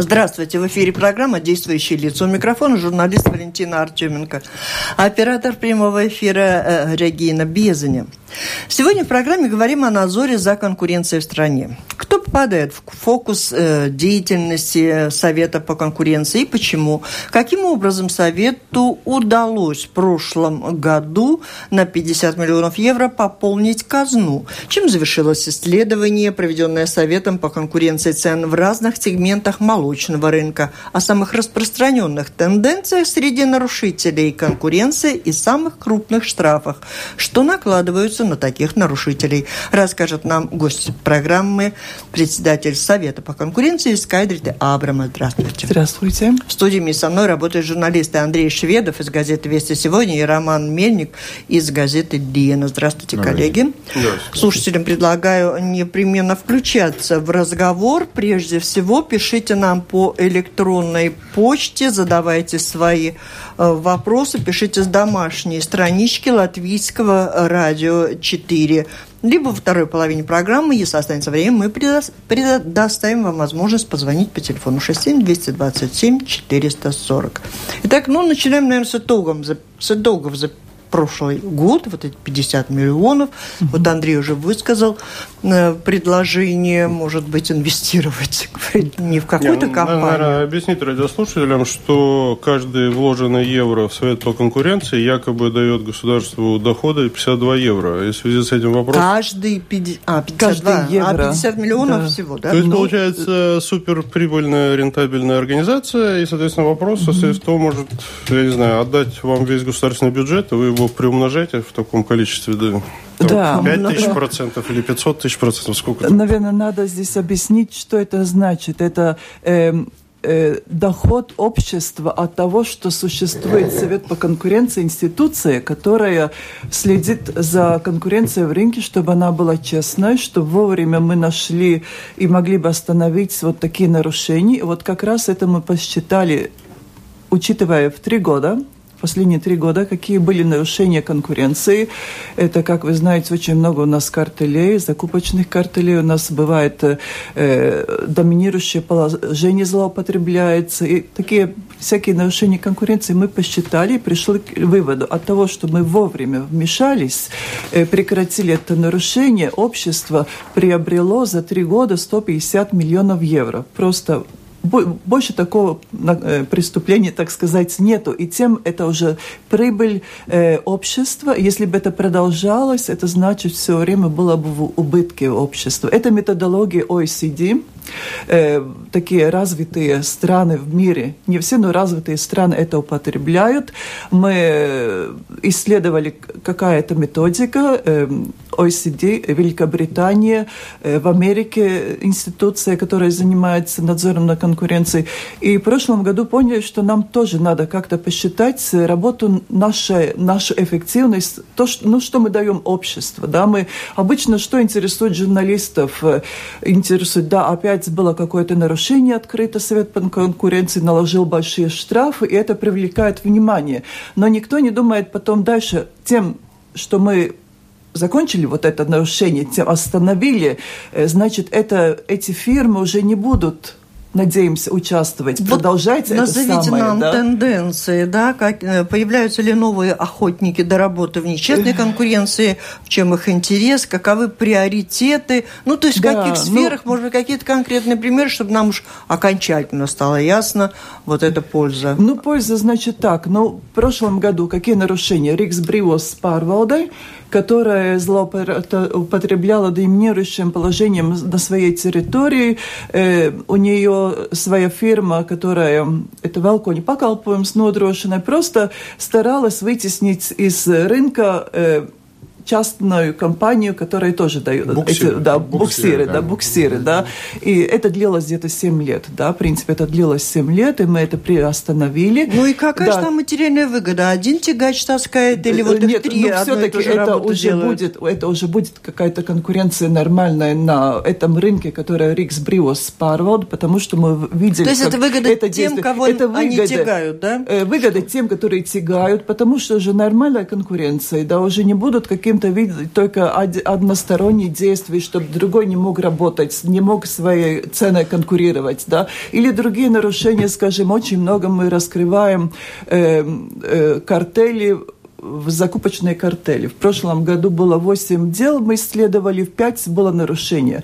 Здравствуйте, в эфире программа «Действующие лица». У микрофона журналист Валентина Артеменко. Оператор прямого эфира э, Регина Безаня. Сегодня в программе говорим о надзоре за конкуренцией в стране. Кто попадает в фокус э, деятельности Совета по конкуренции и почему? Каким образом Совету удалось в прошлом году на 50 миллионов евро пополнить казну? Чем завершилось исследование, проведенное Советом по конкуренции цен в разных сегментах молочного рынка, о самых распространенных тенденциях среди нарушителей конкуренции и самых крупных штрафах, что накладываются на таких нарушителей, расскажет нам гость программы, председатель Совета по конкуренции Скайдрите Абрама. Здравствуйте. Здравствуйте. В студии со мной работают журналисты Андрей Шведов из газеты «Вести сегодня» и Роман Мельник из газеты «Диена». Здравствуйте, коллеги. Здравствуйте. Слушателям предлагаю непременно включаться в разговор. Прежде всего, пишите нам по электронной почте, задавайте свои э, вопросы, пишите с домашней странички латвийского радио 4 либо во второй половине программы, если останется время, мы предоставим вам возможность позвонить по телефону 67 227 440. Итак, ну, начинаем, наверное, с итогом, с итогов прошлый год, вот эти 50 миллионов. Угу. Вот Андрей уже высказал э, предложение, может быть, инвестировать не в какую-то Не, компанию. Наверное, объяснить радиослушателям, что каждый вложенный евро в Совет по конкуренции якобы дает государству доходы 52 евро. И в связи с этим вопросом... Каждый 50, а, 52, каждый евро. а 50 миллионов да. всего, да? То есть, ну... получается, суперприбыльная рентабельная организация, и, соответственно, вопрос в том, может, я не знаю, отдать вам весь государственный бюджет, и вы его приумножаете в таком количестве, да? Да. 5 тысяч процентов или 500 тысяч процентов? Сколько? Наверное, надо здесь объяснить, что это значит. Это э, э, доход общества от того, что существует Совет по конкуренции, институция, которая следит за конкуренцией в рынке, чтобы она была честной, чтобы вовремя мы нашли и могли бы остановить вот такие нарушения. И вот как раз это мы посчитали, учитывая в три года, последние три года, какие были нарушения конкуренции. Это, как вы знаете, очень много у нас картелей, закупочных картелей. У нас бывает э, доминирующее положение злоупотребляется. И такие всякие нарушения конкуренции мы посчитали и пришли к выводу от того, что мы вовремя вмешались, э, прекратили это нарушение, общество приобрело за три года 150 миллионов евро. Просто больше такого э, преступления, так сказать, нету. И тем это уже прибыль э, общества. Если бы это продолжалось, это значит, все время было бы в убытке общества. Это методология OECD э, такие развитые страны в мире, не все, но развитые страны это употребляют. Мы исследовали, какая это методика. Э, OECD, Великобритания, в Америке институция, которая занимается надзором на конкуренцией. И в прошлом году поняли, что нам тоже надо как-то посчитать работу нашей, нашу эффективность, то, что, ну, что мы даем обществу. Да? Мы обычно, что интересует журналистов, э, интересует, да, опять опять было какое-то нарушение открыто, Совет по конкуренции наложил большие штрафы, и это привлекает внимание. Но никто не думает потом дальше тем, что мы закончили вот это нарушение, тем остановили, э, значит, это, эти фирмы уже не будут надеемся участвовать. Вот Продолжайте назовите это самое, нам да? тенденции, да, как, э, появляются ли новые охотники до работы в нечестной конкуренции, в чем их интерес, каковы приоритеты, ну, то есть да, в каких ну, сферах, ну, может быть, какие-то конкретные примеры, чтобы нам уж окончательно стало ясно вот эта польза. Ну, польза, значит, так, ну, в прошлом году какие нарушения? Рикс Бривос с Парвалдой, которая злоупотребляла доминирующим положением на своей территории. Э, у нее своя фирма, которая это Велкони pakalpojums nodrošināja, просто старалась вытеснить из рынка э, частную компанию, которая тоже дает буксиры, эти, да, буксиры, да, да, буксиры, да. И это длилось где-то 7 лет, да, в принципе, это длилось 7 лет, и мы это приостановили. Ну и какая да. же там материальная выгода? Один тягач таскает или вот Нет, их три ну, все-таки это уже делают? будет, это уже будет какая-то конкуренция нормальная на этом рынке, которая Рикс Бриос парвод, потому что мы видели, То есть это выгода это тем, кого это выгода, они тягают, да? Э, выгода тем, которые тягают, потому что уже нормальная конкуренция, да, уже не будут каким-то видеть только односторонние действия, чтобы другой не мог работать, не мог своей ценой конкурировать, да, или другие нарушения, скажем, очень много мы раскрываем э, э, картели в закупочные картели. В прошлом году было 8 дел, мы исследовали, в 5 было нарушение.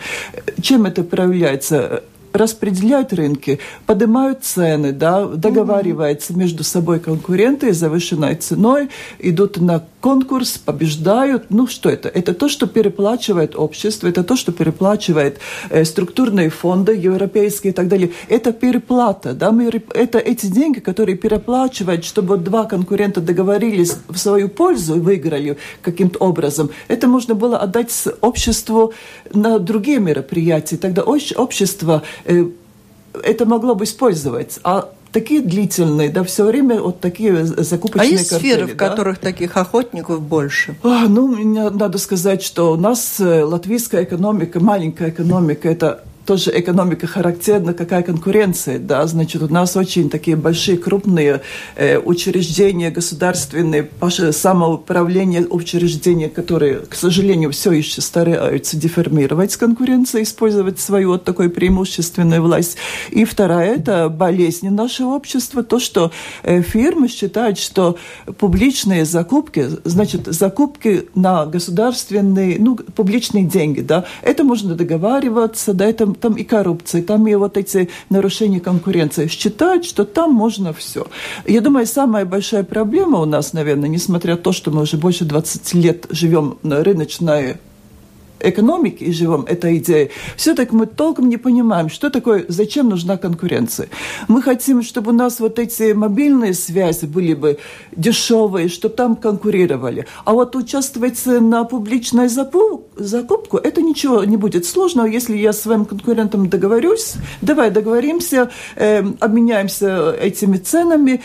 Чем это проявляется? Распределяют рынки, поднимают цены, да, договариваются mm-hmm. между собой конкуренты завышенной ценой, идут на конкурс, побеждают. Ну, что это? Это то, что переплачивает общество, это то, что переплачивает э, структурные фонды европейские и так далее. Это переплата, да, мы, это эти деньги, которые переплачивают, чтобы два конкурента договорились в свою пользу и выиграли каким-то образом. Это можно было отдать обществу на другие мероприятия. Тогда общество это могло бы использовать. А такие длительные, да, все время вот такие закупочные А есть картели, сферы, да? в которых таких охотников больше? А, ну, мне надо сказать, что у нас э, латвийская экономика, маленькая экономика, это тоже экономика характерна, какая конкуренция, да, значит, у нас очень такие большие, крупные э, учреждения государственные, самоуправление учреждения, которые, к сожалению, все еще стараются деформировать с конкуренцией, использовать свою вот такую преимущественную власть. И вторая – это болезнь нашего общества, то, что э, фирмы считают, что публичные закупки, значит, закупки на государственные, ну, публичные деньги, да, это можно договариваться, да, это там и коррупция, там и вот эти нарушения конкуренции. Считают, что там можно все. Я думаю, самая большая проблема у нас, наверное, несмотря на то, что мы уже больше 20 лет живем на рыночной экономики и живем этой идеей, все-таки мы толком не понимаем, что такое, зачем нужна конкуренция. Мы хотим, чтобы у нас вот эти мобильные связи были бы дешевые, чтобы там конкурировали. А вот участвовать на публичной закупку, это ничего не будет сложного, если я с своим конкурентом договорюсь, давай договоримся, э, обменяемся этими ценами,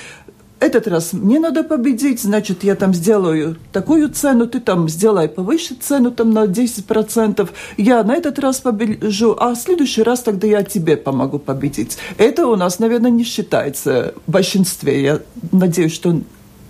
этот раз мне надо победить, значит, я там сделаю такую цену, ты там сделай повыше цену там на 10%, я на этот раз побежу, а в следующий раз тогда я тебе помогу победить. Это у нас, наверное, не считается в большинстве. Я надеюсь, что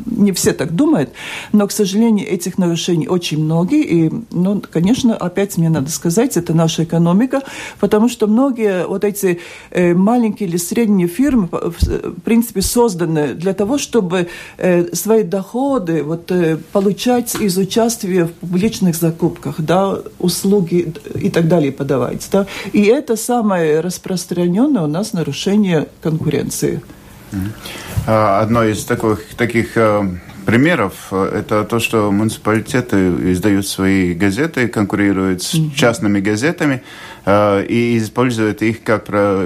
не все так думают, но, к сожалению, этих нарушений очень много. И, ну, конечно, опять мне надо сказать, это наша экономика, потому что многие вот эти э, маленькие или средние фирмы, в принципе, созданы для того, чтобы э, свои доходы вот, э, получать из участия в публичных закупках, да, услуги и так далее подавать. Да. И это самое распространенное у нас нарушение конкуренции. А, одно из таких, таких э, примеров э, это то, что муниципалитеты издают свои газеты, конкурируют с частными газетами. Э, и используют их как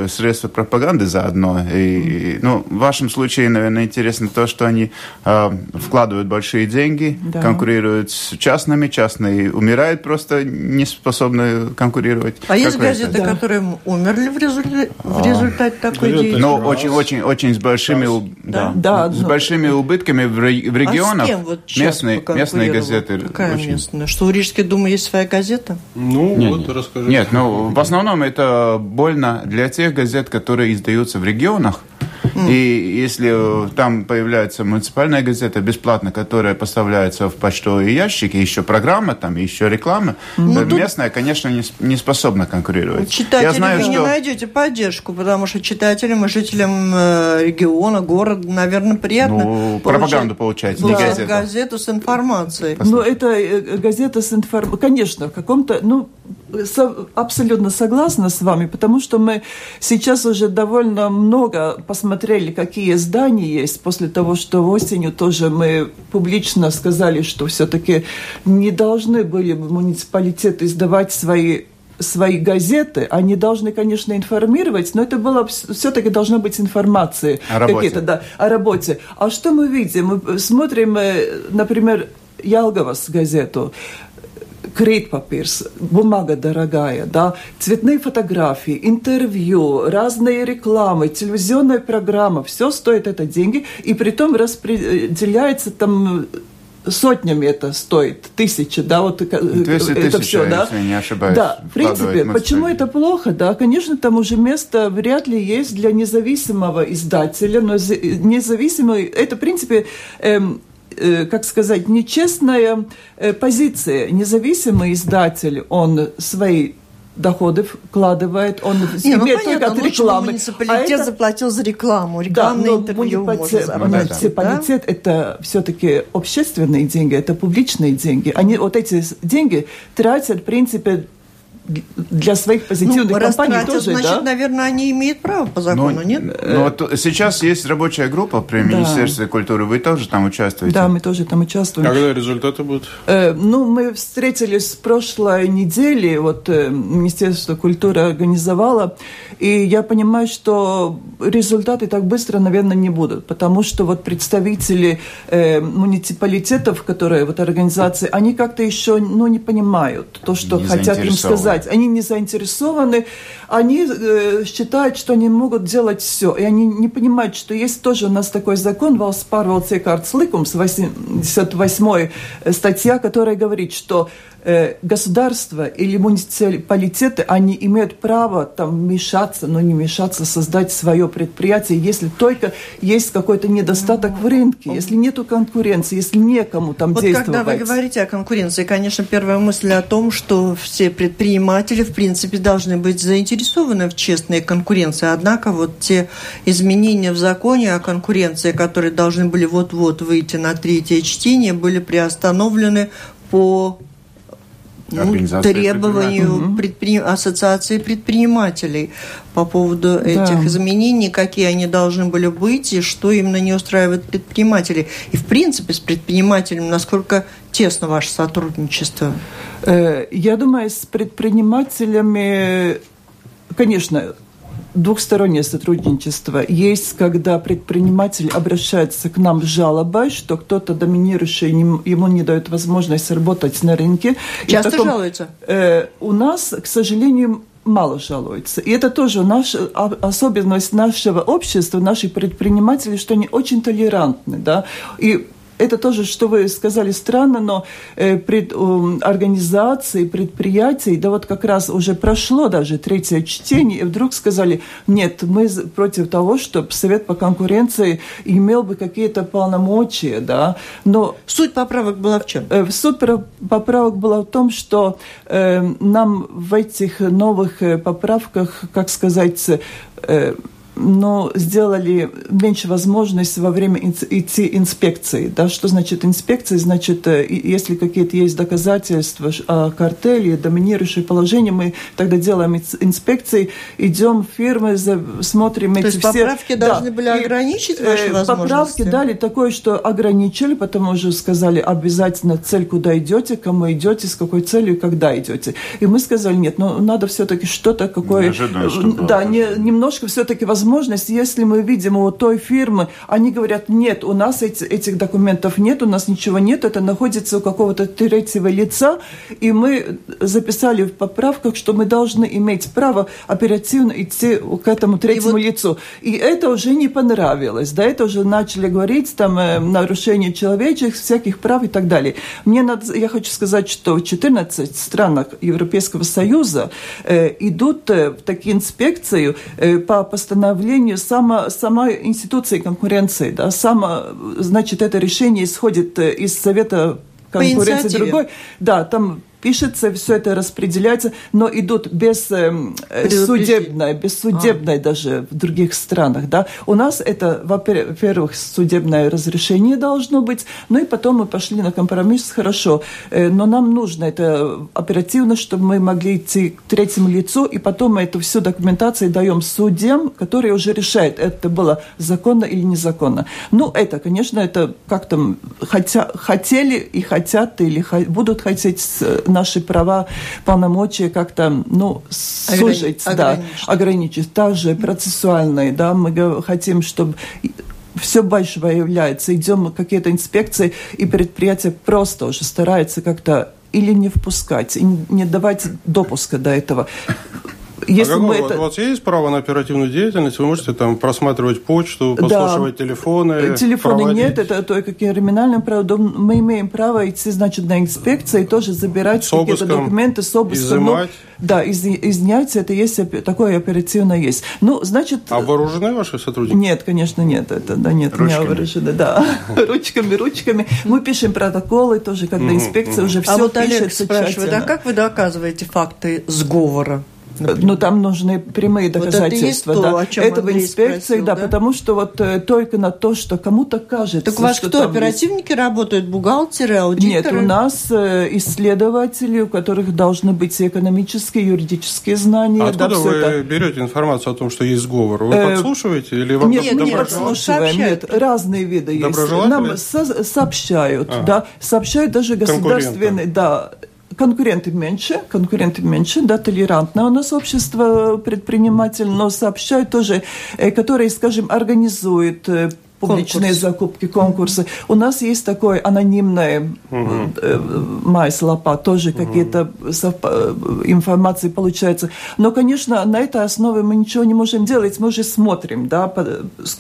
средство пропаганды заодно. И, ну, в вашем случае, наверное, интересно то, что они э, вкладывают большие деньги, да. конкурируют с частными, частные умирают просто, не способны конкурировать. А как есть газеты, да. которые умерли в результате, в а. результате а, такой деятельности? Ну, очень, очень, очень с большими, да. Да. Да, с большими убытками в, регионах. А с кем вот местные, местные газеты. Какая очень... местная? Что у Рижской думы есть своя газета? Ну, нет, вот расскажи. Нет, ну, в основном это больно для тех газет, которые издаются в регионах. И если там появляется муниципальная газета бесплатно, которая поставляется в почтовые ящики, еще программа там, еще реклама, ну, местная, конечно, не, не способна конкурировать. Читателям Я знаю, вы что... не найдете поддержку, потому что читателям и жителям э, региона, города, наверное, приятно ну, получать, пропаганду получать, не газету. газету с информацией. Ну, это э, газета с информацией, конечно, в каком-то, ну, абсолютно согласна с вами, потому что мы сейчас уже довольно много посмотрели, какие здания есть, после того, что осенью тоже мы публично сказали, что все-таки не должны были муниципалитеты издавать свои свои газеты, они должны, конечно, информировать, но это было все-таки должна быть информация о работе. Да, о работе. А что мы видим? Мы смотрим, э, например, Ялговас газету крейт-папирс, бумага дорогая, да, цветные фотографии, интервью, разные рекламы, телевизионная программа, все стоит это деньги, и при том распределяется там сотнями это стоит, тысячи, да, вот 200 это тысяч, все, да. Если не ошибаюсь. Да, в принципе, почему это плохо, да, конечно, там уже место вряд ли есть для независимого издателя, но независимый, это, в принципе, эм, как сказать, нечестная э, позиция. Независимый издатель, он свои доходы вкладывает, он не, ну, имеет понятно, только от рекламы. Муниципалитет а это... заплатил за рекламу, рекламное да, интервью муниципалитет, муниципалитет да? это все-таки общественные деньги, это публичные деньги. Они вот эти деньги тратят, в принципе, для своих позитивных ну, компаний тоже, значит, да? наверное, они имеют право по закону, ну, нет? Ну, вот сейчас есть рабочая группа при да. Министерстве культуры. Вы тоже там участвуете? Да, мы тоже там участвуем. Когда результаты будут? Э, ну, мы встретились в прошлой неделе, вот э, Министерство культуры организовало, и я понимаю, что результаты так быстро, наверное, не будут, потому что вот представители э, муниципалитетов, которые вот организации, они как-то еще, ну, не понимают то, что не хотят им сказать сказать. Они не заинтересованы, они э, считают, что они могут делать все. И они не понимают, что есть тоже у нас такой закон, iekārtas likums, 88 статья, которая говорит, что Э, государство или муниципалитеты, они имеют право там вмешаться, но не мешаться, создать свое предприятие, если только есть какой-то недостаток в рынке, если нет конкуренции, если некому там вот действовать. когда вы говорите о конкуренции, конечно, первая мысль о том, что все предприниматели, в принципе, должны быть заинтересованы в честной конкуренции. Однако вот те изменения в законе о конкуренции, которые должны были вот-вот выйти на третье чтение, были приостановлены по ну, требованию предпри... ассоциации предпринимателей по поводу да. этих изменений, какие они должны были быть и что именно не устраивает предпринимателей. И, в принципе, с предпринимателем насколько тесно ваше сотрудничество? Э, я думаю, с предпринимателями, конечно, двухстороннее сотрудничество. Есть, когда предприниматель обращается к нам с жалобой, что кто-то доминирующий ему не дает возможность работать на рынке. Часто таком, жалуются? Э, у нас, к сожалению, мало жалуются. И это тоже наша особенность нашего общества, наших предпринимателей, что они очень толерантны. Да? И это тоже, что вы сказали, странно, но э, пред, э, организации, предприятий, да вот как раз уже прошло даже третье чтение, и вдруг сказали, нет, мы против того, чтобы Совет по конкуренции имел бы какие-то полномочия, да, но... Суть поправок была в чем? Э, суть поправок была в том, что э, нам в этих новых э, поправках, как сказать, э, но сделали меньше возможность во время идти инспекции. Да? Что значит инспекция? Значит, э, если какие-то есть доказательства о картеле, доминирующее положение, мы тогда делаем инспекции, идем в фирмы, смотрим То эти есть все... поправки да. должны были ограничить и, ваши возможности? Поправки дали такое, что ограничили, потому уже сказали обязательно цель, куда идете, кому идете, с какой целью, когда идете. И мы сказали, нет, ну надо все-таки что-то какое... Неожиданно, да, не, немножко все-таки возможно возможность, если мы видим у той фирмы, они говорят, нет, у нас эти, этих документов нет, у нас ничего нет, это находится у какого-то третьего лица, и мы записали в поправках, что мы должны иметь право оперативно идти к этому третьему и вот... лицу. И это уже не понравилось, да, это уже начали говорить, там, э, нарушение человеческих, всяких прав и так далее. Мне надо, я хочу сказать, что в 14 странах Европейского Союза э, идут э, в такие инспекции э, по постановлению постановлению сама, самой институции конкуренции. Да, само, значит, это решение исходит э, из Совета конкуренции другой. Да, там пишется, все это распределяется, но идут без эм, э, судебной, без судебной а. даже в других странах. Да? У нас это, во-первых, судебное разрешение должно быть, ну и потом мы пошли на компромисс, хорошо, э, но нам нужно это оперативно, чтобы мы могли идти к третьему лицу, и потом мы эту всю документацию даем судьям, которые уже решают, это было законно или незаконно. Ну, это, конечно, это как там хотя, хотели и хотят, или будут хотеть наши права, полномочия как-то, ну, сужить, Ограни- да, ограничить. ограничить. Также процессуальные, да, мы хотим, чтобы все больше выявляется, идем какие-то инспекции, и предприятие просто уже старается как-то или не впускать, и не давать допуска до этого. Если а мы это... У вас есть право на оперативную деятельность? Вы можете там просматривать почту, послушивать да. телефоны? Телефоны проводить... нет, это только криминальным правом. Мы имеем право идти, значит, на инспекции и тоже забирать какие-то документы с обыском. Изымать? Ну, да, из, изъять это есть, такое оперативно есть. Ну, значит... А вооружены ваши сотрудники? Нет, конечно, нет. Это, да, нет, ручками. не вооружены, да. ручками, ручками. Мы пишем протоколы тоже, когда инспекция уже все а вот Олег спрашивает, а как вы доказываете факты сговора? Например. Но там нужны прямые доказательства. Вот это да. о чем Этого инспекции, спросил, да, да, потому что вот э, только на то, что кому-то кажется. Так у вас что кто, оперативники есть... работают, бухгалтеры, аудиторы? Нет, у нас э, исследователи, у которых должны быть экономические, юридические знания. А откуда да, вы это... берете информацию о том, что есть сговор? Вы э, подслушиваете или вам Нет, не подслушиваем, нет, разные виды есть. Нам со сообщают, а. да, сообщают даже государственные, да, конкуренты меньше, конкуренты меньше, да, толерантное у нас общество предприниматель, но сообщают тоже, э, которые, скажем, организуют э, публичные Конкурс. закупки, конкурсы. У нас есть такой анонимный угу. майс лопа, тоже угу. какие-то информации получаются. Но, конечно, на этой основе мы ничего не можем делать. Мы уже смотрим, да,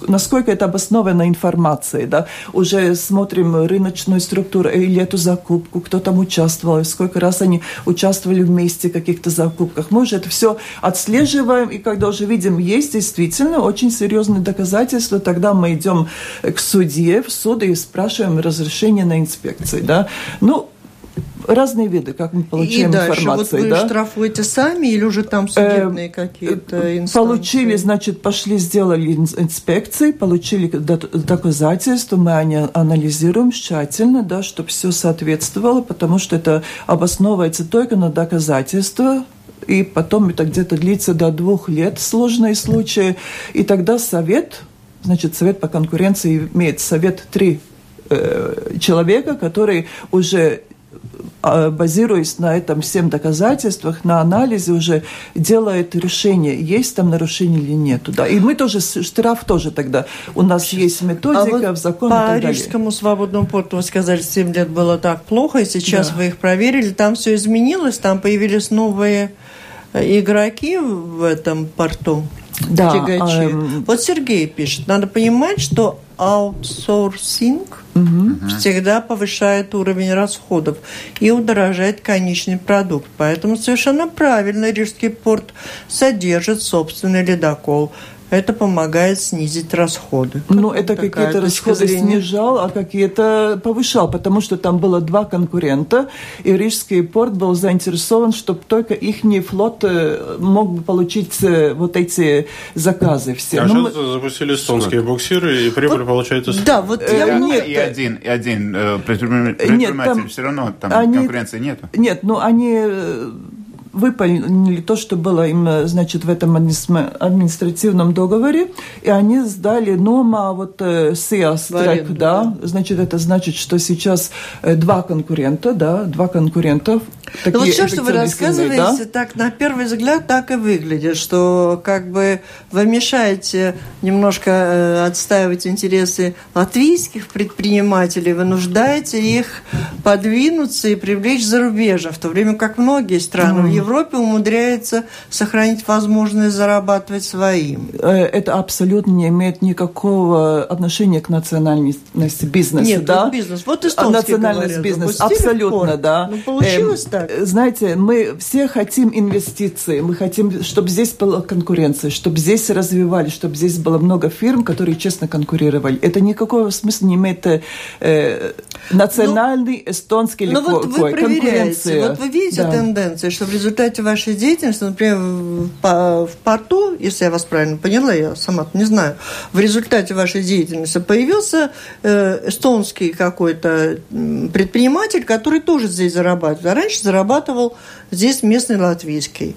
насколько это обоснована информация, да. Уже смотрим рыночную структуру или эту закупку, кто там участвовал, сколько раз они участвовали вместе в каких-то закупках. Мы уже это все отслеживаем, и когда уже видим, есть действительно очень серьезные доказательства, тогда мы идем к судье, в суд и спрашиваем разрешение на инспекции. Да? Ну, разные виды, как мы получаем и дальше, информацию. Вот вы да? штрафуете сами или уже там судебные э, какие-то инстанции? Получили, значит, пошли, сделали инспекции, получили доказательства, мы они анализируем тщательно, да, чтобы все соответствовало, потому что это обосновывается только на доказательства, и потом это где-то длится до двух лет сложные случаи, и тогда совет Значит, Совет по конкуренции имеет совет три э, человека, которые уже а, базируясь на этом всем доказательствах, на анализе уже делает решение, есть там нарушение или нет. Да. И мы тоже, штраф тоже тогда. У нас Сейчас. есть методика а в законе по Рижскому свободному порту вы сказали, 7 лет было так плохо, и сейчас да. вы их проверили, там все изменилось, там появились новые э, игроки в этом порту да, тягачи. Эм... Вот Сергей пишет, надо понимать, что аутсорсинг угу. всегда повышает уровень расходов и удорожает конечный продукт. Поэтому совершенно правильно Рижский порт содержит собственный ледокол это помогает снизить расходы. Ну, это какие-то расходы зрения? снижал, а какие-то повышал, потому что там было два конкурента, и Рижский порт был заинтересован, чтобы только их флот э, мог бы получить э, вот эти заказы все. А ну, сейчас мы... запустили эстонские буксиры, и прибыль вот, получается... Да, вот я э, много... И один, и один предприниматель, нет, там, все равно там они, конкуренции нет. Нет, ну они выполнили то, что было им, э, значит, в этом административном договоре, и они сдали НОМА вот СИАС э, трек, да, значит, это значит, что сейчас э, два конкурента, да, два конкурента. Ну вот все, что вы рассказываете, да? так на первый взгляд так и выглядит, что как бы вы мешаете немножко отстаивать интересы латвийских предпринимателей, вынуждаете их подвинуться и привлечь зарубежье, в то время как многие страны mm. в Европе умудряется сохранить возможность зарабатывать своим. Э, это абсолютно не имеет никакого отношения к национальности бизнеса. Нет, да? бизнес. Вот эстонский Национальность бизнеса. Абсолютно, да. Ну, получилось эм, так. Знаете, мы все хотим инвестиций, мы хотим, чтобы здесь была конкуренция, чтобы здесь развивали, чтобы здесь было много фирм, которые честно конкурировали. Это никакого смысла не имеет э, национальный, ну, эстонский или ну, вот вы проверяете, вот вы видите да. тенденцию, что в результате результате вашей деятельности, например, в, в порту, если я вас правильно поняла, я сама не знаю, в результате вашей деятельности появился э, эстонский какой-то предприниматель, который тоже здесь зарабатывает. А раньше зарабатывал здесь местный латвийский.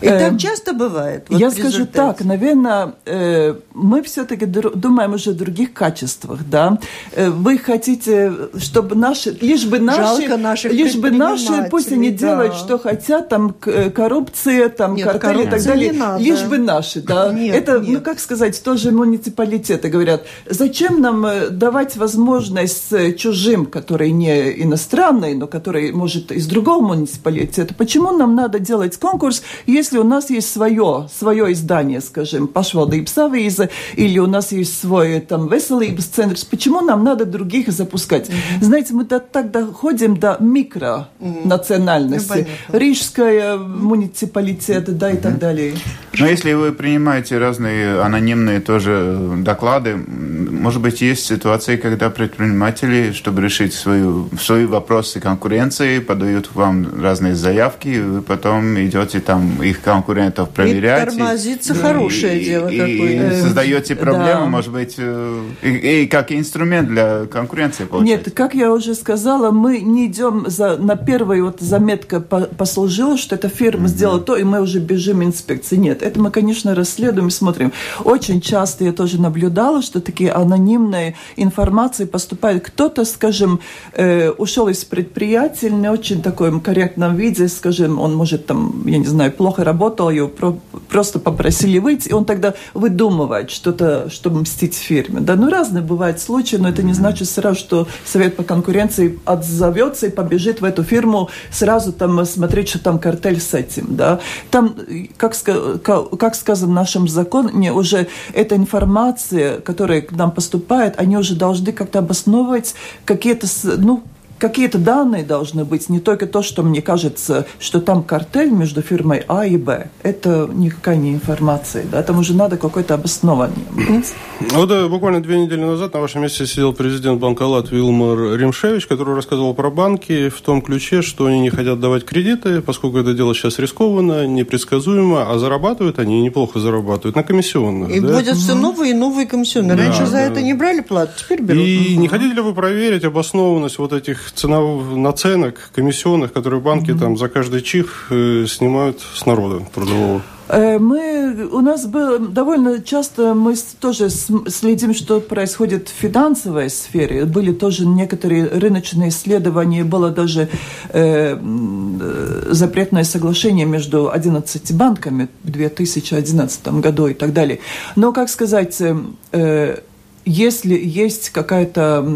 И э, так часто бывает? Вот я скажу так, наверное, э, мы все-таки думаем уже о других качествах, да. Э, вы хотите, чтобы наши, лишь бы наши, Жалко наших лишь бы наши, пусть они да. делают, что хотят, там э, коррупция, там нет, картели и так далее, лишь бы наши, да. Нет, Это, нет. ну как сказать, тоже муниципалитеты говорят, зачем нам давать возможность чужим, которые не иностранные, но которые, может, из другого муниципалитета, почему нам надо делать конкурс, если у нас есть свое, свое издание, скажем, пашвалдības avīze, или у нас есть свой там веселības центр, почему нам надо других запускать? Mm-hmm. Знаете, мы так доходим до микронациональности. Mm-hmm. Ну, Рижская муниципалитет, да, и mm-hmm. так далее. Но если вы принимаете разные анонимные тоже доклады, может быть, есть ситуации, когда предприниматели, чтобы решить свою, свои вопросы конкуренции, подают вам разные заявки, вы потом идете там их конкурентов проверять. И тормозиться и, хорошее и, дело и, какое-то. И создаете проблемы, да. может быть, э, и, и как инструмент для конкуренции получается. Нет, как я уже сказала, мы не идем за, на первой вот заметка послужила, что эта фирма mm-hmm. сделала то, и мы уже бежим инспекции. Нет, это мы, конечно, расследуем и смотрим. Очень часто я тоже наблюдала, что такие анонимные информации поступают. Кто-то, скажем, э, ушел из предприятия не очень таком корректном виде, скажем, он может там, я не знаю, плохо работал, его про, просто попросили выйти, и он тогда выдумывает что-то, чтобы мстить фирме. Да, ну разные бывают случаи, но это не значит сразу, что Совет по конкуренции отзовется и побежит в эту фирму сразу там смотреть, что там картель с этим. Да. Там, как, как сказано в нашем законе, уже эта информация, которая к нам поступает, они уже должны как-то обосновывать какие-то, ну, какие-то данные должны быть, не только то, что мне кажется, что там картель между фирмой А и Б. Это никакая не информация. Да? Там уже надо какое-то обоснование. Ну да, буквально две недели назад на вашем месте сидел президент банка Лат Вилмар Римшевич, который рассказывал про банки в том ключе, что они не хотят давать кредиты, поскольку это дело сейчас рискованно, непредсказуемо, а зарабатывают они неплохо зарабатывают на комиссионных. И да? вводят все новые и новые комиссионные. Раньше да, за да. это не брали плату, теперь берут. И угу. не хотите ли вы проверить обоснованность вот этих ценовых наценок, комиссионных, которые банки mm-hmm. там за каждый чих э, снимают с народа трудового? Э, мы, у нас было довольно часто мы тоже следим, что происходит в финансовой сфере. Были тоже некоторые рыночные исследования, было даже э, запретное соглашение между 11 банками в 2011 году и так далее. Но, как сказать, э, если есть какая-то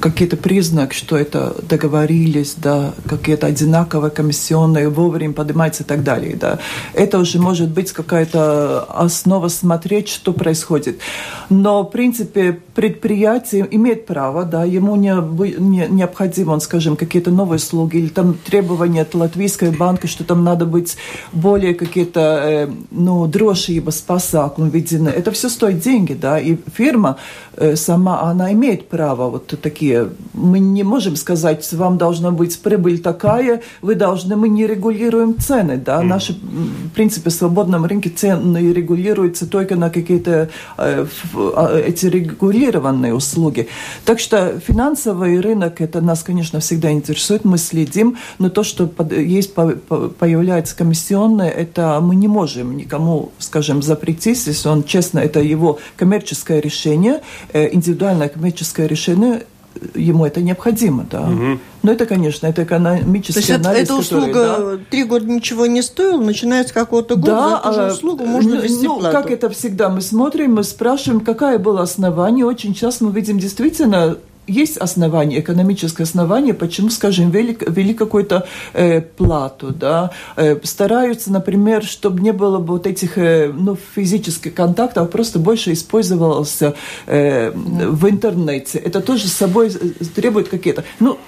какие-то признак, что это договорились, да, какие-то одинаковые комиссионные вовремя поднимаются и так далее, да. Это уже может быть какая-то основа смотреть, что происходит. Но, в принципе, предприятие имеет право, да, ему не, не, необходимо, он, скажем, какие-то новые услуги или там требования от латвийской банка, что там надо быть более какие-то, э, ну, drošības pasākumi введены. Это все стоит деньги, да, и фирма э, сама, она имеет право вот такие такие. Мы не можем сказать, вам должна быть прибыль такая, вы должны, мы не регулируем цены, да, наши, в принципе, в свободном рынке цены регулируются только на какие-то э, а, эти регулированные услуги. Так что финансовый рынок, это нас, конечно, всегда интересует, мы следим, но то, что есть, появляется комиссионное, это мы не можем никому, скажем, запретить, если он честно, это его коммерческое решение, э, индивидуальное коммерческое решение, ему это необходимо, да. Угу. Но это, конечно, это экономический То есть анализ, эта услуга три да? года ничего не стоила, начиная с какого-то года да, за эту же а, услугу можно ну, вести ну, плату. как это всегда, мы смотрим, мы спрашиваем, какое было основание. Очень часто мы видим действительно есть основание, экономическое основание, почему, скажем, ввели, ввели какую-то э, плату, да, э, стараются, например, чтобы не было бы вот этих, э, ну, физических контактов, просто больше использовался э, в интернете. Это тоже с собой требует какие-то, ну,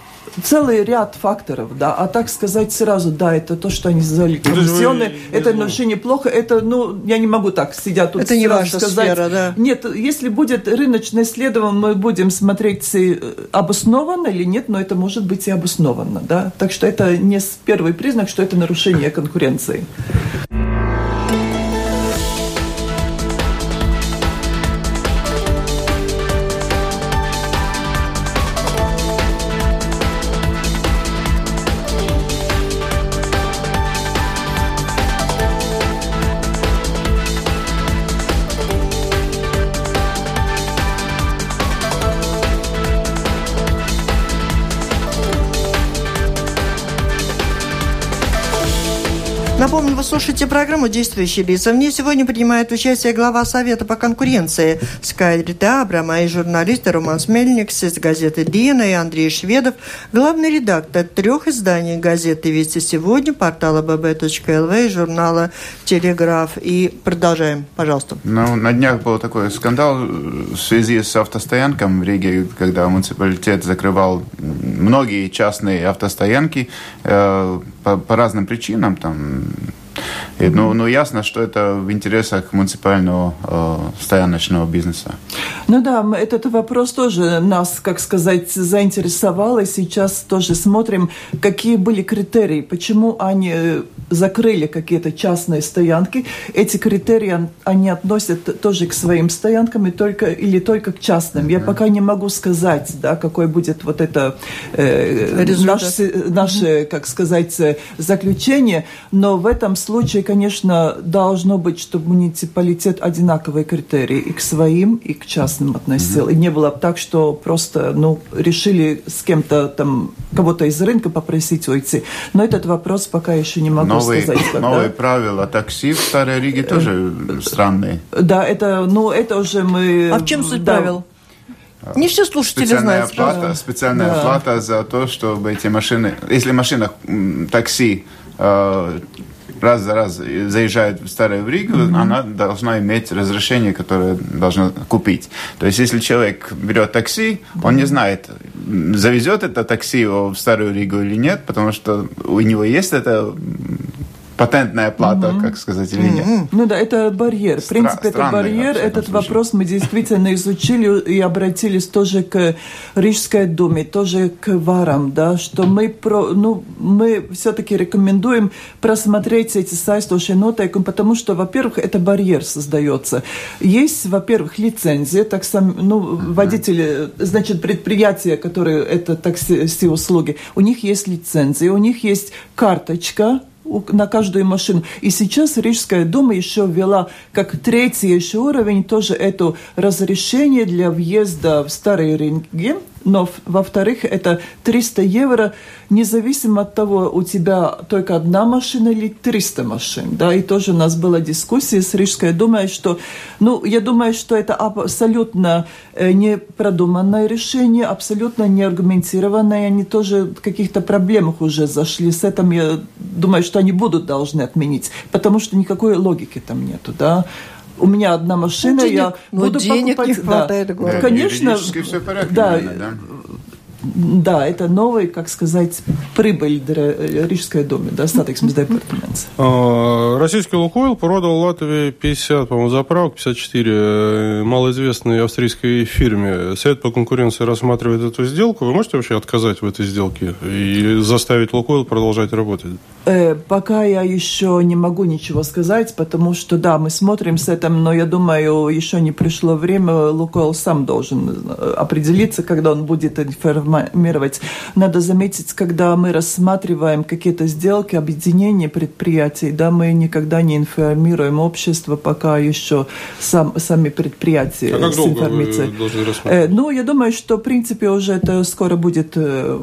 целый ряд факторов, да, а так сказать сразу, да, это то, что они сделали комиссионные, ну, это нарушение плохо, это, ну, я не могу так сидя тут Это не ваша сказать. сфера, да? Нет, если будет рыночное исследование, мы будем смотреть, э, обоснованно или нет, но это может быть и обоснованно, да, так что это не первый признак, что это нарушение конкуренции. Напомню, вы слушаете программу «Действующие лица». В ней сегодня принимает участие глава Совета по конкуренции Скайдрита Абрама и журналисты Роман Смельникс из газеты «Дина» и Андрей Шведов, главный редактор трех изданий газеты «Вести сегодня», портала bb.lv и журнала «Телеграф». И продолжаем, пожалуйста. Ну, на днях был такой скандал в связи с автостоянком в Риге, когда муниципалитет закрывал многие частные автостоянки э, по, по разным причинам, там и, ну, ну, ясно, что это в интересах муниципального э, стояночного бизнеса. Ну да, этот вопрос тоже нас, как сказать, заинтересовал. И сейчас тоже смотрим, какие были критерии, почему они э, закрыли какие-то частные стоянки. Эти критерии они относят тоже к своим стоянкам и только, или только к частным. Я пока не могу сказать, да, какой будет вот это э, наше, наше, как сказать, э, заключение, но в этом случае конечно, должно быть, чтобы муниципалитет одинаковые критерии и к своим, и к частным относил. Mm-hmm. И не было так, что просто ну, решили с кем-то там, кого-то из рынка попросить уйти. Но этот вопрос пока еще не могу новые, сказать. Когда... Новые правила такси в Старой Риге тоже странные. Да, это, ну, это уже мы... А в чем суть да. правил? Не все слушатели специальная знают. Оплата, специальная да. оплата за то, чтобы эти машины... Если машина такси э, раз за раз заезжает в Старую Ригу, mm-hmm. она должна иметь разрешение, которое должна купить. То есть, если человек берет такси, он не знает, завезет это такси его в Старую Ригу или нет, потому что у него есть это патентная плата, угу. как сказать, или нет? Угу. Ну да, это барьер. В принципе, это барьер. Этот случае. вопрос мы действительно изучили и обратились тоже к Рижской думе, тоже к ВАРам, да, что мы, про, ну, мы все-таки рекомендуем просмотреть эти сaistošie noteikumi, потому что, во-первых, это барьер создается. Есть, во-первых, лицензия, так сам, ну, uh водители, значит, предприятия, которые это такси услуги, у них есть лицензия, у них есть карточка, на каждую машину. И сейчас Рижская дума еще ввела как третий еще уровень тоже это разрешение для въезда в Старые Ринги но, во-вторых, это 300 евро, независимо от того, у тебя только одна машина или 300 машин. Да? И тоже у нас была дискуссия с Рижской думой, что, ну, я думаю, что это абсолютно э, непродуманное решение, абсолютно неаргументированное. Они тоже в каких-то проблемах уже зашли. С этим я думаю, что они будут должны отменить, потому что никакой логики там нету. Да? У меня одна машина, ну, денег, я буду денег покупать. Не хватает, да. Конечно, все порядке, да, наверное, да. Да, это новый, как сказать, прибыль для Рижской думе, да, статиксмес департамents. Российский Лукойл продал Латвии 50, по-моему, заправок, 54 э, малоизвестной австрийской фирме. Совет по конкуренции рассматривает эту сделку. Вы можете вообще отказать в этой сделке и заставить Лукойл продолжать работать? Э, пока я еще не могу ничего сказать, потому что, да, мы смотрим с этим, но я думаю, еще не пришло время, Лукойл сам должен э, определиться, когда он будет информировать информировать. Надо заметить, когда мы рассматриваем какие-то сделки, объединения предприятий, да, мы никогда не информируем общество, пока еще сам, сами предприятия а как с информацией. Э, ну, я думаю, что в принципе уже это скоро будет э,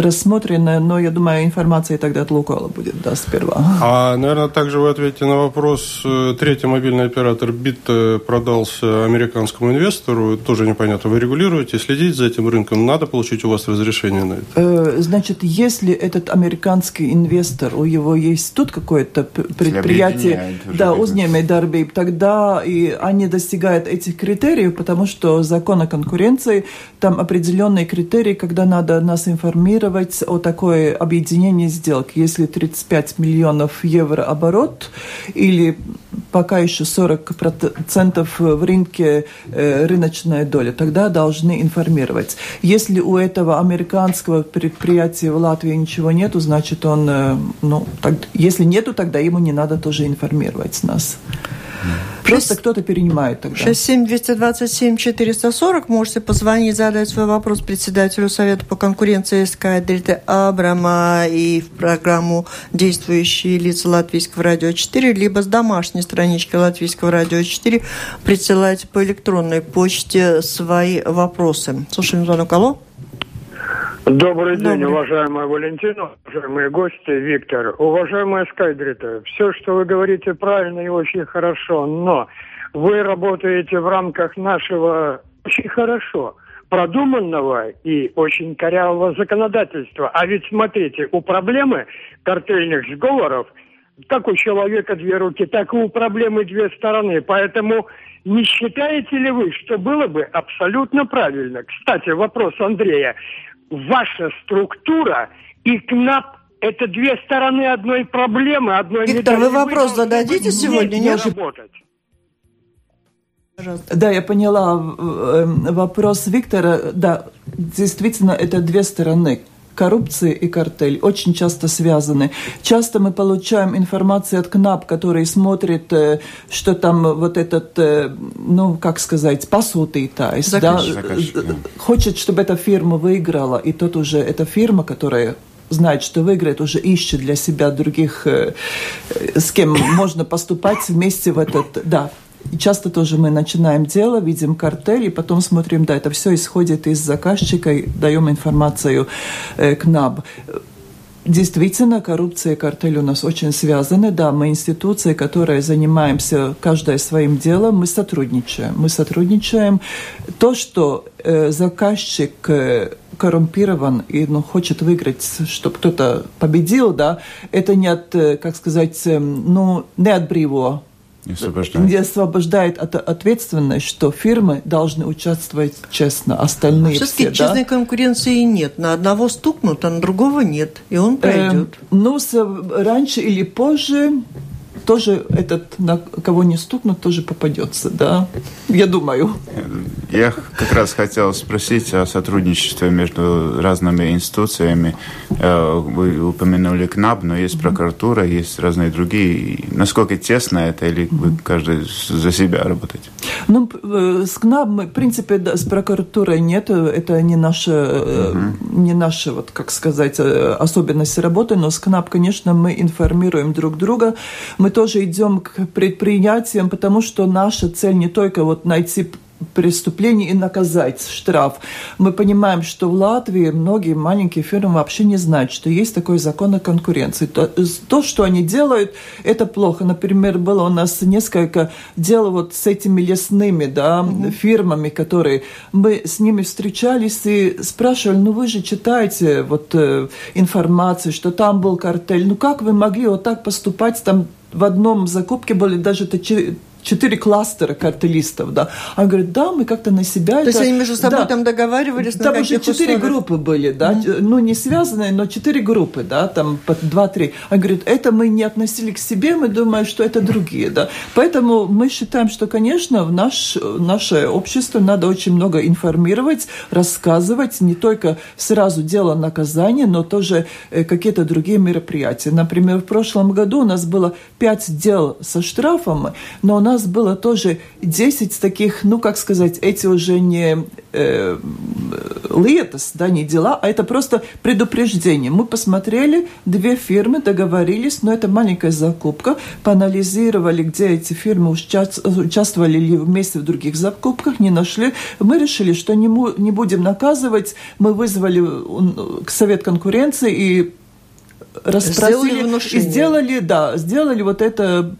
рассмотрено, но я думаю, информация тогда от Лукола будет, да, сперва. А, наверное, также вы ответите на вопрос. Э, третий мобильный оператор БИТ э, продался американскому инвестору. Тоже непонятно, вы регулируете, следите за этим рынком? Надо получить у вас разрешение на это? Э, значит, если этот американский инвестор, у него есть тут какое-то предприятие, да, узнемей дарбиб, тогда и они достигают этих критериев, потому что закон о конкуренции, там определенные критерии, когда надо нас информировать, информировать о такой объединении сделки. Если 35 миллионов евро оборот или пока еще 40% в рынке э, рыночная доля, тогда должны информировать. Если у этого американского предприятия в Латвии ничего нету, значит он, э, ну, так, если нету, тогда ему не надо тоже информировать нас. Просто кто-то перенимает тогда. 67-227-440. Можете позвонить, задать свой вопрос председателю Совета по конкуренции СК Дельты Абрама и в программу «Действующие лица Латвийского радио 4», либо с домашней странички Латвийского радио 4 присылайте по электронной почте свои вопросы. Слушаем звонок. Алло. Добрый день, Добрый. уважаемая Валентина, уважаемые гости, Виктор. Уважаемая Скайдрита, все, что вы говорите, правильно и очень хорошо, но вы работаете в рамках нашего очень хорошо продуманного и очень корявого законодательства. А ведь смотрите, у проблемы картельных сговоров как у человека две руки, так и у проблемы две стороны. Поэтому не считаете ли вы, что было бы абсолютно правильно? Кстати, вопрос Андрея. Ваша структура и КНАП это две стороны одной проблемы, одной Виктор, медали. вы вопрос вы зададите сегодня? Не работать. Пожалуйста. Да, я поняла э, вопрос Виктора. Да, действительно, это две стороны коррупция и картель очень часто связаны. Часто мы получаем информацию от КНАП, который смотрит, э, что там вот этот, э, ну, как сказать, посутый тайс, да, хочет, чтобы эта фирма выиграла, и тот уже, эта фирма, которая знает, что выиграет, уже ищет для себя других, с кем можно поступать вместе в этот, да, и часто тоже мы начинаем дело, видим картель, и потом смотрим, да, это все исходит из заказчика, и даем информацию э, к НАБ. Действительно, коррупция и картель у нас очень связаны. Да, мы институции, которые занимаемся каждая своим делом, мы сотрудничаем. Мы сотрудничаем. То, что э, заказчик э, коррумпирован и ну, хочет выиграть, чтобы кто-то победил, да, это не от, э, как сказать, э, ну, не от бриво не освобождает. Не освобождает от ответственности, что фирмы должны участвовать честно, остальные Все-таки все, честной да? конкуренции нет. На одного стукнут, а на другого нет, и он пройдет. Э, ну, раньше или позже тоже этот, на кого не стукнут, тоже попадется, да? Я думаю. Я как раз хотел спросить о сотрудничестве между разными институциями. Э, вы упомянули КНАБ, но есть прокуратура, есть разные другие. Насколько тесно это, или вы каждый за себя работаете? Ну, э, с КНАБ мы, в принципе, да, с прокуратурой нет, это не наша, угу. не наша, вот, как сказать, особенность работы, но с КНАБ, конечно, мы информируем друг друга. Мы тоже идем к предприятиям, потому что наша цель не только вот найти преступление и наказать штраф. Мы понимаем, что в Латвии многие маленькие фирмы вообще не знают, что есть такой закон о конкуренции. То, то что они делают, это плохо. Например, было у нас несколько дел вот с этими лесными да, угу. фирмами, которые мы с ними встречались и спрашивали, ну вы же читаете вот э, информацию, что там был картель, ну как вы могли вот так поступать, там в одном закупке были даже четыре кластера картелистов, да. А говорят, да, мы как-то на себя... То это... есть они между собой да. там договаривались? Там уже четыре группы были, да, mm-hmm. ну не связанные, но четыре группы, да, там по два-три. А говорят, это мы не относили к себе, мы думаем, что это другие, да. Поэтому мы считаем, что, конечно, в наш, наше общество надо очень много информировать, рассказывать, не только сразу дело наказания, но тоже э, какие-то другие мероприятия. Например, в прошлом году у нас было пять дел со штрафом, но у нас нас было тоже 10 таких, ну, как сказать, эти уже не э, летос, да, не дела, а это просто предупреждение. Мы посмотрели, две фирмы договорились, но это маленькая закупка, поанализировали, где эти фирмы участвовали ли вместе в других закупках, не нашли. Мы решили, что не, не будем наказывать, мы вызвали Совет конкуренции и распросили и сделали, да, сделали вот это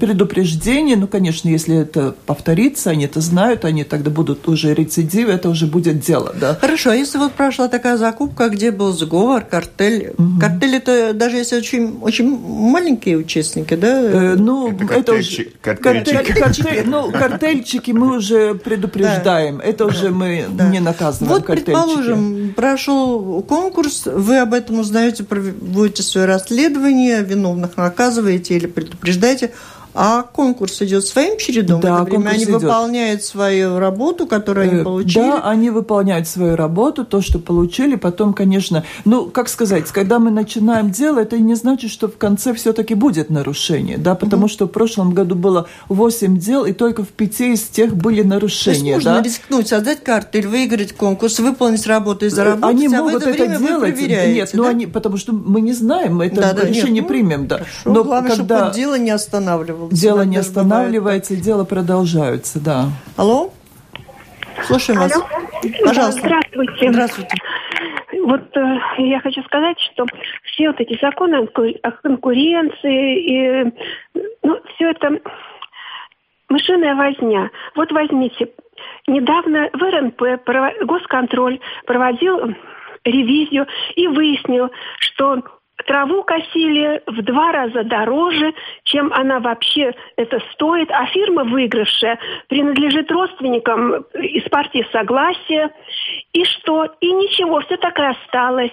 предупреждение. Ну, конечно, если это повторится, они это знают, они тогда будут уже рецидивы, это уже будет дело, да. Хорошо, а если вот прошла такая закупка, где был сговор, картель, угу. картель это даже если очень, очень маленькие участники, да? Э, ну, это, это уже... Картельчики. Картель, ну, картельчики мы уже предупреждаем, да. это уже мы да. не наказываем Вот, предположим, прошел конкурс, вы об этом узнаете, вы проводите свое расследование, виновных наказываете или предупреждаете, а конкурс идет своим чередом? Да, это время они идет. выполняют свою работу, которую они э, получили? Да, они выполняют свою работу, то, что получили. Потом, конечно, ну, как сказать, когда мы начинаем дело, это не значит, что в конце все-таки будет нарушение, да, потому угу. что в прошлом году было 8 дел, и только в пяти из тех были нарушения. То есть можно да? рискнуть, создать картель, выиграть конкурс, выполнить работу и заработать, они а могут в это, это делать. Нет, ну, да? ну они, потому что мы не знаем, мы это да, решение нет, ну, примем, да. Хорошо, Но главное, когда... чтобы дело не останавливалось Дело не останавливается, бывает. дело продолжается, да. Алло? Слушаем Алло. вас. Пожалуйста. Здравствуйте. Здравствуйте. вот э, я хочу сказать, что все вот эти законы о конкуренции, и, ну, все это мышиная возня. Вот возьмите, недавно в РНП госконтроль проводил ревизию и выяснил, что траву косили в два раза дороже, чем она вообще это стоит, а фирма выигравшая принадлежит родственникам из партии Согласия. И что? И ничего, все так и осталось.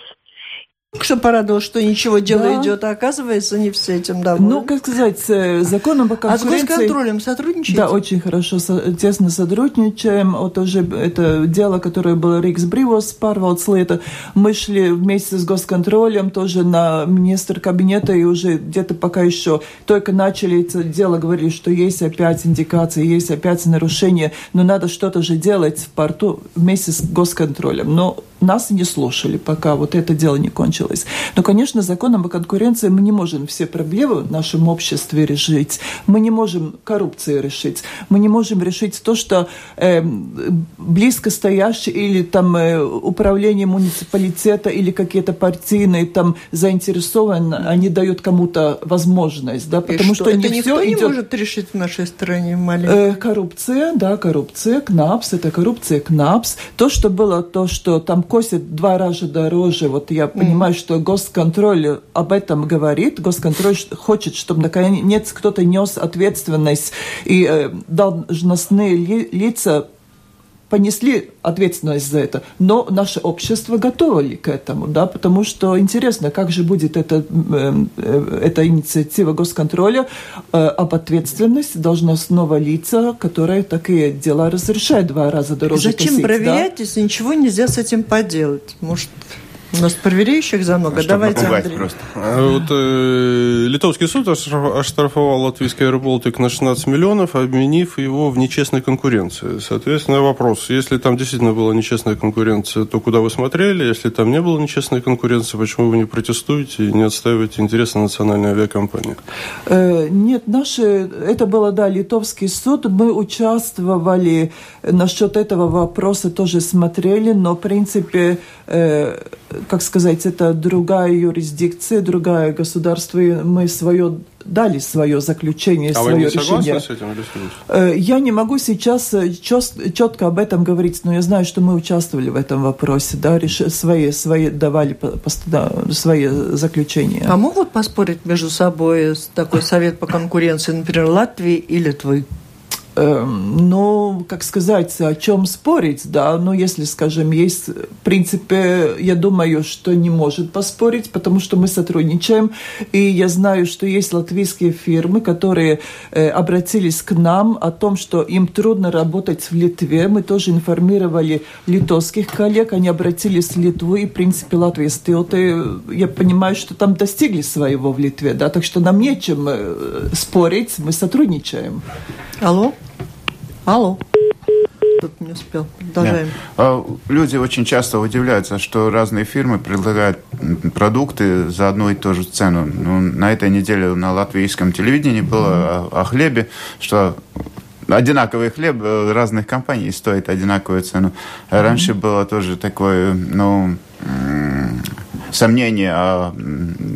Что порадовало, что ничего, дело да. идет, а оказывается, не все этим довольны. Ну, как сказать, законом по конкуренции... А с госконтролем сотрудничаете? Да, очень хорошо, тесно сотрудничаем. Вот уже это дело, которое было Рикс Бривос, Парвалдс Лето. Мы шли вместе с госконтролем тоже на министр кабинета, и уже где-то пока еще только начали это дело, говорили, что есть опять индикации, есть опять нарушения, но надо что-то же делать в порту вместе с госконтролем. Но нас не слушали, пока вот это дело не кончилось. Но, конечно, законом о конкуренции мы не можем все проблемы в нашем обществе решить. Мы не можем коррупции решить. Мы не можем решить то, что э, близко стоящие или там э, управление муниципалитета или какие-то партийные там заинтересованы, они дают кому-то возможность, да, потому что, что это не никто все не идет... может решить в нашей стране маленькой. Э, коррупция, да, коррупция, КНАПС, это коррупция КНАПС. То, что было, то, что там косит два раза дороже. Вот я mm. понимаю, что госконтроль об этом говорит. Госконтроль хочет, чтобы наконец кто-то нес ответственность и э, должностные ли, лица понесли ответственность за это, но наше общество готово ли к этому, да, потому что интересно, как же будет эта, э, э, эта инициатива госконтроля э, об ответственности должностного лица, которое такие дела разрешает два раза дороже Зачем косить, проверять, да? если ничего нельзя с этим поделать? Может, у нас проверяющих за много. А Давайте, Андрей. Просто. А вот, э, Литовский суд оштрафовал латвийский аэроболтик на 16 миллионов, обменив его в нечестной конкуренции. Соответственно, вопрос, если там действительно была нечестная конкуренция, то куда вы смотрели? Если там не было нечестной конкуренции, почему вы не протестуете и не отстаиваете интересы национальной авиакомпании? Э, нет, наши, это было, да, Литовский суд. Мы участвовали насчет этого вопроса, тоже смотрели, но, в принципе, э, как сказать, это другая юрисдикция, другое государство, и мы свое дали свое заключение, а свое вы не решение. с этим или э, Я не могу сейчас э, четко об этом говорить, но я знаю, что мы участвовали в этом вопросе, да, реш... свои, свои давали свои заключения. А могут поспорить между собой такой совет по конкуренции, например, Латвии и Литвы? Эм, ну, как сказать, о чем спорить, да, ну, если, скажем, есть, в принципе, я думаю, что не может поспорить, потому что мы сотрудничаем, и я знаю, что есть латвийские фирмы, которые э, обратились к нам о том, что им трудно работать в Литве, мы тоже информировали литовских коллег, они обратились в Литву, и, в принципе, Латвия стилты, я понимаю, что там достигли своего в Литве, да, так что нам нечем э, спорить, мы сотрудничаем. Алло? Алло. Тут не успел. Продолжаем. Yeah. Люди очень часто удивляются, что разные фирмы предлагают продукты за одну и ту же цену. Ну, на этой неделе на латвийском телевидении было о, о хлебе, что одинаковый хлеб э, разных компаний стоит одинаковую цену. Раньше mm-hmm. было тоже такое, ну, сомнение о,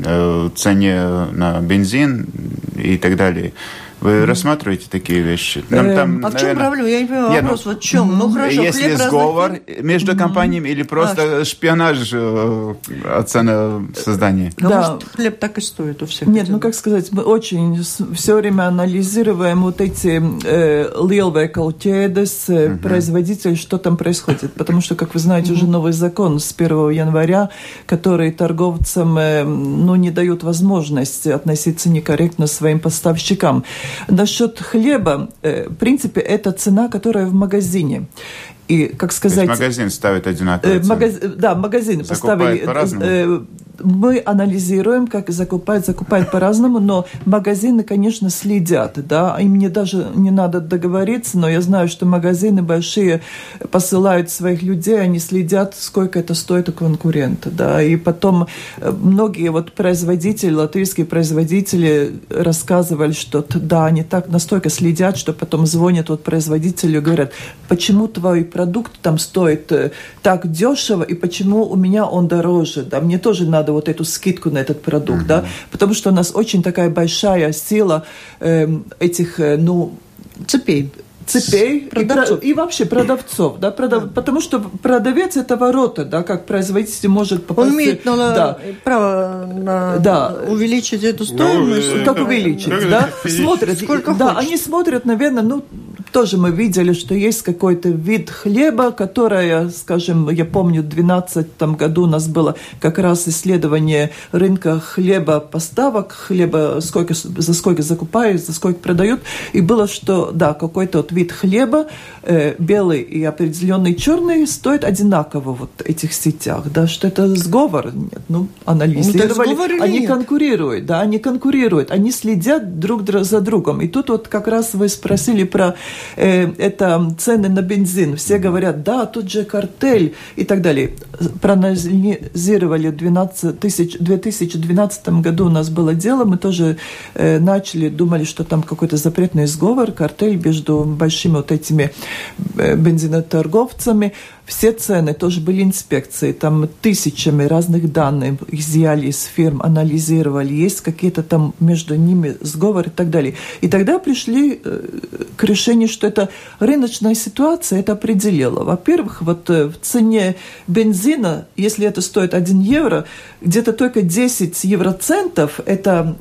о цене на бензин и так далее. Вы рассматриваете такие вещи? Нам, там, а в чем проблема? Я не понимаю Нет, вопрос. Ну, вот в чем? Ну хорошо, Если сговор разных... между компаниями или просто а, шпионаж э, от ценоsoздания? Да. да. Может, хлеб так и стоит у всех. Нет, ну как сказать, мы очень все время анализируем вот эти э, lielveikalu ķēdes, э, mm-hmm. производителей, что там происходит. Потому что, как вы знаете, mm-hmm. уже новый закон с 1 января, который торговцам э, ну, не дает возможности относиться некорректно своим поставщикам. Насчет хлеба, э, в принципе, это цена, которая в магазине. И, как сказать... магазин ставит одинаковые э, магаз... Да, магазин поставили... Э, мы анализируем, как закупают, закупают по-разному, но магазины, конечно, следят, да, им мне даже не надо договориться, но я знаю, что магазины большие посылают своих людей, они следят, сколько это стоит у конкурента, да, и потом э, многие вот производители, латвийские производители рассказывали, что да, они так настолько следят, что потом звонят вот производителю и говорят, почему твой продукт там стоит э, так дешево, и почему у меня он дороже, да, мне тоже надо вот эту скидку на этот продукт, mm-hmm. да, потому что у нас очень такая большая сила э, этих, э, ну, цепей цепей и, и вообще продавцов, да, продав, да. потому что продавец это ворота, да, как производитель может попасть. Он имеет на, да. право на да. увеличить эту стоимость. Ну, как увеличить, да? Смотрят, Сколько да, хочет. они смотрят, наверное, ну тоже мы видели, что есть какой-то вид хлеба, которое, скажем, я помню, в 2012 году у нас было как раз исследование рынка хлеба, поставок хлеба, сколько, за сколько закупают, за сколько продают, и было, что, да, какой-то вот вид хлеба, э, белый и определенный черный, стоит одинаково вот в этих сетях, да, что это сговор, нет, ну, анализировали, ну, они нет? конкурируют, да, они конкурируют, они следят друг за другом, и тут вот как раз вы спросили про это цены на бензин. Все говорят, да, тут же картель и так далее. Проанализировали в 12 тысяч, 2012 году у нас было дело, мы тоже э, начали, думали, что там какой-то запретный сговор, картель между большими вот этими э, бензиноторговцами все цены, тоже были инспекции, там тысячами разных данных изъяли из фирм, анализировали, есть какие-то там между ними сговоры и так далее. И тогда пришли э, к решению, что это рыночная ситуация, это определила. Во-первых, вот э, в цене бензина, если это стоит 1 евро, где-то только 10 евроцентов – это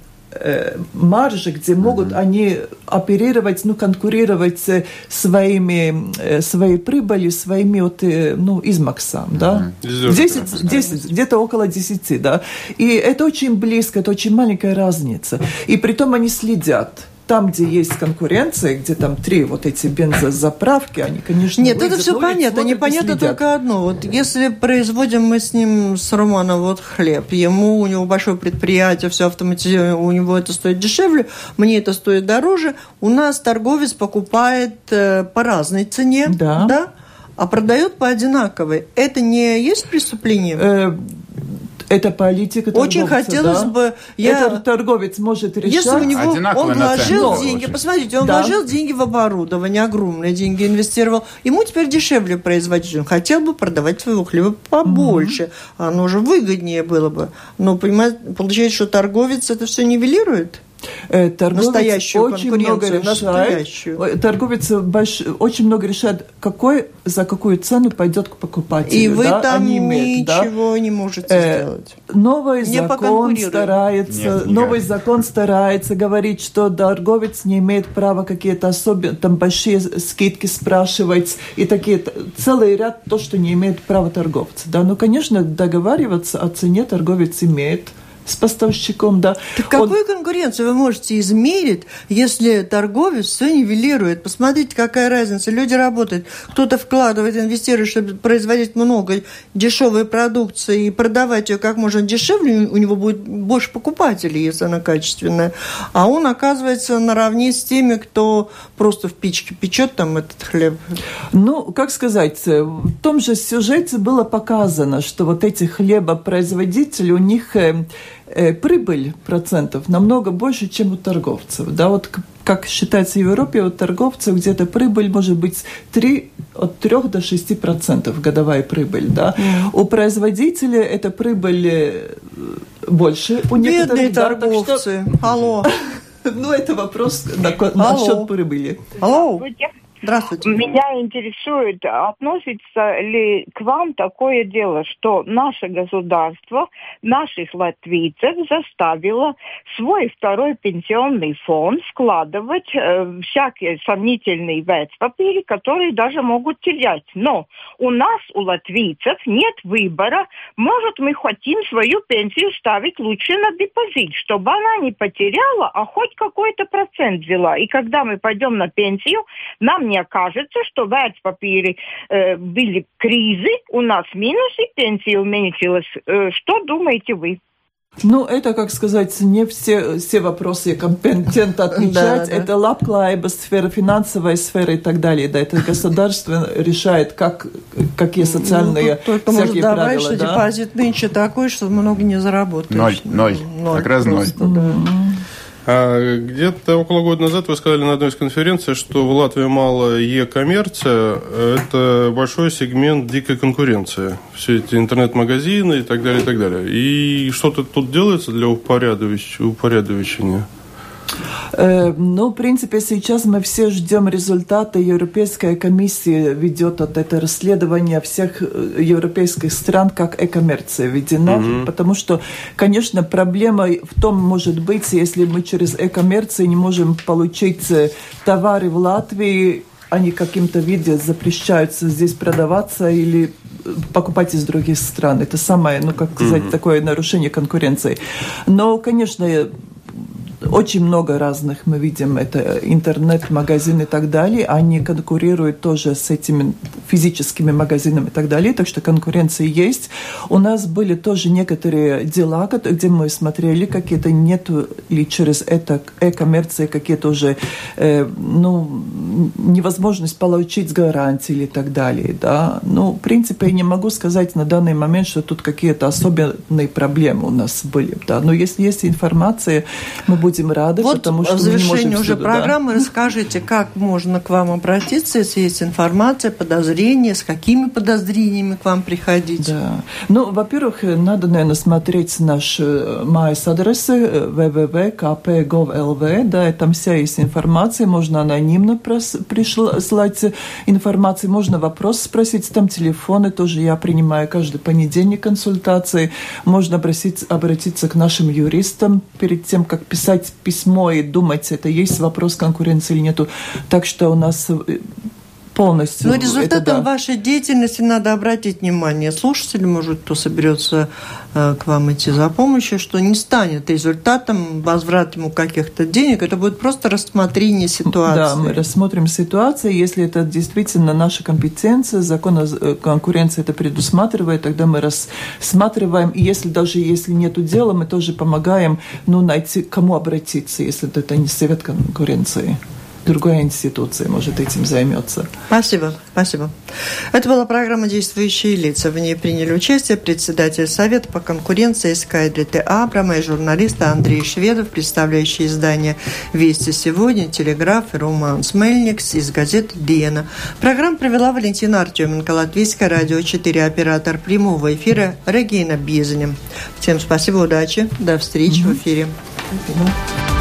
маржи, где могут mm-hmm. они оперировать, ну, конкурировать своими, э, своей прибылью, своими вот, э, ну, измаксом, mm-hmm. да? 10, 10, где-то около 10, да. И это очень близко, это очень маленькая разница. И при том они следят там, где есть конкуренция, где там три вот эти бензозаправки, они, конечно, Нет, это все понятно. Непонятно только одно. Вот если производим мы с ним, с Романом, вот хлеб, ему, у него большое предприятие, все автоматизировано, у него это стоит дешевле, мне это стоит дороже, у нас торговец покупает э, по разной цене, да. да, а продает по одинаковой. Это не есть преступление? Это политика торговца, Очень хотелось да? бы... Я... Это торговец может решать. Если у него он вложил деньги, посмотрите, он да. вложил деньги в оборудование, огромные деньги инвестировал. Ему теперь дешевле производить. Он хотел бы продавать своего хлеба побольше. Угу. Оно же выгоднее было бы. Но, понимаете, получается, что торговец это все нивелирует? Э, торговец настоящую очень много решает. Настоящую. Торговец больш, очень много решает, какой, за какую цену пойдет к покупателю. И вы да? там Они имеют, ничего да? не можете э, сделать. Новый не закон старается, Нет, новый закон старается говорить, что торговец не имеет права какие-то особенные, там большие скидки спрашивать и такие целый ряд то, что не имеет права торговца. Да, ну конечно договариваться о цене торговец имеет с поставщиком, да. Так Он... какую конкуренцию вы можете измерить, если торговец все нивелирует? Посмотрите, какая разница. Люди работают, кто-то вкладывает, инвестирует, чтобы производить много дешевой продукции и продавать ее как можно дешевле, у него будет больше покупателей, если она качественная. А он оказывается наравне с теми, кто просто в печке печет там этот хлеб. Ну, как сказать, в том же сюжете было показано, что вот эти хлебопроизводители, у них э, прибыль процентов намного больше, чем у торговцев. Да, вот как считается в Европе, у торговцев где-то прибыль может быть 3, от 3 до 6 процентов годовая прибыль. Да? Mm. У производителя эта прибыль э, больше. У Бедные да, торговцы. Что... Алло. Ну, это вопрос насчет прибыли. Алло. Здравствуйте. Меня интересует, относится ли к вам такое дело, что наше государство наших латвийцев заставило свой второй пенсионный фонд складывать э, всякие сомнительные вецпапиры, которые даже могут терять. Но у нас, у латвийцев, нет выбора. Может, мы хотим свою пенсию ставить лучше на депозит, чтобы она не потеряла, а хоть какой-то процент взяла. И когда мы пойдем на пенсию, нам мне кажется, что в вертпапире э, были кризы, у нас минусы, пенсия уменьшилась. Э, что думаете вы? Ну, это, как сказать, не все, все вопросы компетент отвечать. Это лапклайба, сфера, финансовая сфера и так далее. Да, это государство решает, как, какие ну, социальные ну, только всякие может правила. что да? депозит нынче такой, что много не заработаешь. Ноль, ноль. ноль. Как раз ноль. Да. А где-то около года назад вы сказали на одной из конференций, что в Латвии мало е-коммерция. Это большой сегмент дикой конкуренции. Все эти интернет-магазины и так далее, и так далее. И что-то тут делается для упорядочения? Э, ну, в принципе, сейчас мы все ждем результаты. Европейская комиссия ведет от это расследование всех э, европейских стран, как э-коммерция введена. Угу. Потому что, конечно, проблема в том может быть, если мы через э-коммерцию не можем получить э, товары в Латвии, они каким-то виде запрещаются здесь продаваться или покупать из других стран. Это самое, ну, как сказать, mm такое нарушение конкуренции. Но, конечно, очень много разных мы видим, это интернет-магазин и так далее, они конкурируют тоже с этими физическими магазинами и так далее, так что конкуренция есть. У нас были тоже некоторые дела, где мы смотрели, какие-то нету ли через это э-коммерции какие-то уже, э, ну, невозможность получить гарантии или так далее, да. Ну, в принципе, я не могу сказать на данный момент, что тут какие-то особенные проблемы у нас были, да. Но если есть информация, мы будем будем рады, вот потому что в завершении уже всюду, программы да. расскажите, как можно к вам обратиться, если есть информация, подозрения, с какими подозрениями к вам приходить? Да. Ну, во-первых, надо, наверное, смотреть наш э, майс адресы э, www.kp.gov.lv, да, и там вся есть информация, можно анонимно прислать информацию, можно вопрос спросить, там телефоны тоже я принимаю каждый понедельник консультации, можно обратиться, обратиться к нашим юристам перед тем, как писать писать письмо и думать, это есть вопрос конкуренции или нету. Так что у нас э, полностью. Но результатом это, да. вашей деятельности надо обратить внимание. Слушатели, может, кто соберется э, к вам идти за помощью, что не станет результатом возврат ему каких-то денег, это будет просто рассмотрение ситуации. Да, мы рассмотрим ситуацию, если это действительно наша компетенция, закон о э, конкуренции это предусматривает, тогда мы рассматриваем, и если даже если нету дела, мы тоже помогаем ну, найти, кому обратиться, если это не совет конкуренции другая институция, может, этим займется. Спасибо, спасибо. Это была программа «Действующие лица». В ней приняли участие председатель Совета по конкуренции СКДТ Абрама и журналисты Андрей Шведов, представляющий издание «Вести сегодня», «Телеграф» и Роман Смельникс из газеты «Диена». Программу провела Валентина Артеменко, Латвийское радио 4, оператор прямого эфира Регина Бизанем. Всем спасибо, удачи, до встречи mm-hmm. в эфире. Спасибо.